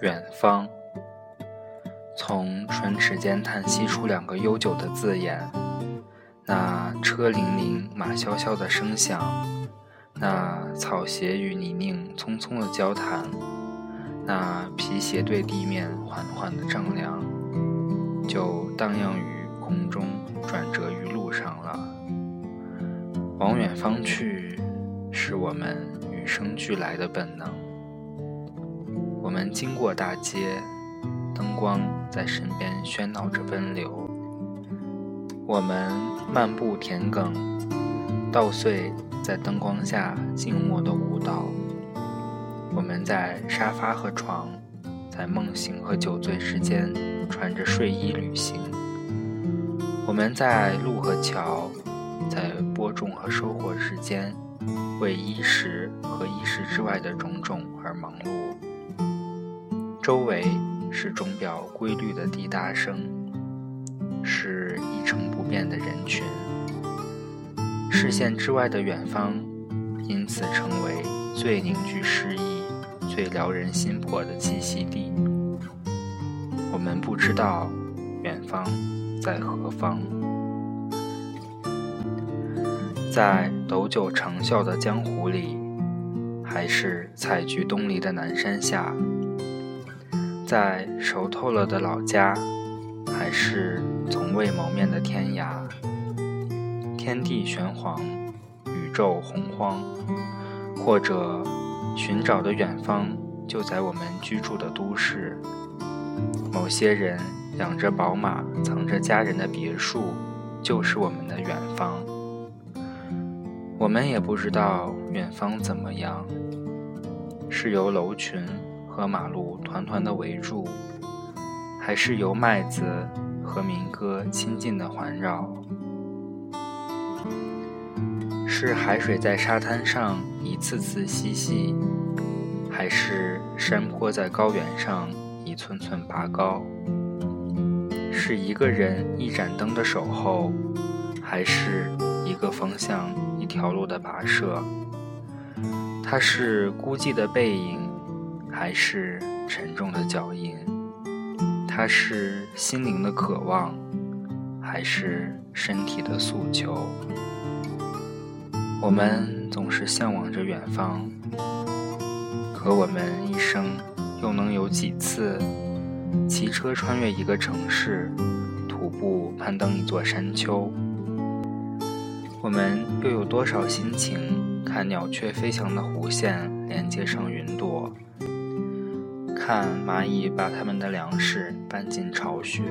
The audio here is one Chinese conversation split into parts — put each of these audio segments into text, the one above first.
远方，从唇齿间叹息出两个悠久的字眼。那车铃铃、马萧萧的声响，那草鞋与泥泞匆匆的交谈，那皮鞋对地面缓缓的丈量，就荡漾于空中，转折于路上了。往远方去，是我们与生俱来的本能。我们经过大街，灯光在身边喧闹着奔流。我们漫步田埂，稻穗在灯光下静默的舞蹈。我们在沙发和床，在梦醒和酒醉之间穿着睡衣旅行。我们在路和桥，在播种和收获之间，为衣食和衣食之外的种种而忙碌。周围是钟表规律的滴答声，是一成不变的人群。视线之外的远方，因此成为最凝聚诗意、最撩人心魄的栖息地。我们不知道远方在何方，在斗酒长啸的江湖里，还是采菊东篱的南山下。在熟透了的老家，还是从未谋面的天涯？天地玄黄，宇宙洪荒，或者寻找的远方就在我们居住的都市。某些人养着宝马，藏着家人的别墅，就是我们的远方。我们也不知道远方怎么样，是由楼群。和马路团团的围住，还是由麦子和民歌亲近的环绕？是海水在沙滩上一次次嬉戏，还是山坡在高原上一寸寸拔高？是一个人一盏灯的守候，还是一个方向一条路的跋涉？它是孤寂的背影。还是沉重的脚印，它是心灵的渴望，还是身体的诉求？我们总是向往着远方，可我们一生又能有几次骑车穿越一个城市，徒步攀登一座山丘？我们又有多少心情看鸟雀飞翔的弧线连接上云朵？看蚂蚁把它们的粮食搬进巢穴，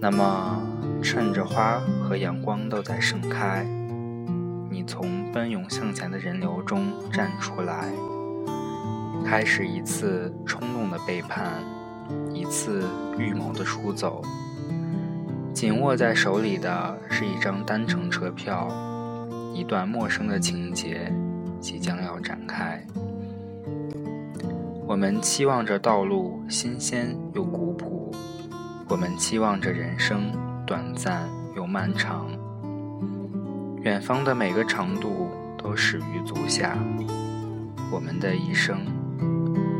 那么趁着花和阳光都在盛开，你从奔涌向前的人流中站出来，开始一次冲动的背叛，一次预谋的出走。紧握在手里的是一张单程车票，一段陌生的情节即将要展开。我们期望着道路新鲜又古朴，我们期望着人生短暂又漫长。远方的每个长度都始于足下，我们的一生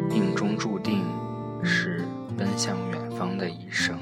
命中注定是奔向远方的一生。